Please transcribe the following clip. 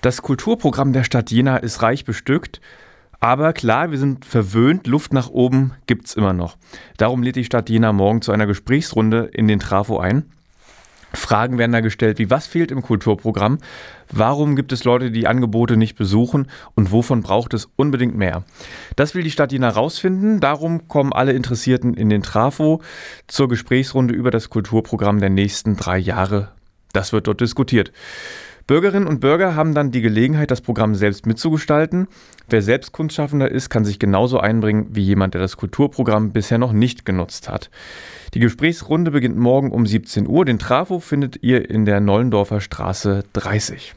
Das Kulturprogramm der Stadt Jena ist reich bestückt. Aber klar, wir sind verwöhnt, Luft nach oben gibt's immer noch. Darum lädt die Stadt Jena morgen zu einer Gesprächsrunde in den Trafo ein. Fragen werden da gestellt, wie was fehlt im Kulturprogramm, warum gibt es Leute, die Angebote nicht besuchen und wovon braucht es unbedingt mehr. Das will die Stadt Jena rausfinden, darum kommen alle Interessierten in den Trafo zur Gesprächsrunde über das Kulturprogramm der nächsten drei Jahre. Das wird dort diskutiert. Bürgerinnen und Bürger haben dann die Gelegenheit, das Programm selbst mitzugestalten. Wer selbst Kunstschaffender ist, kann sich genauso einbringen wie jemand, der das Kulturprogramm bisher noch nicht genutzt hat. Die Gesprächsrunde beginnt morgen um 17 Uhr. Den Trafo findet ihr in der Nollendorfer Straße 30.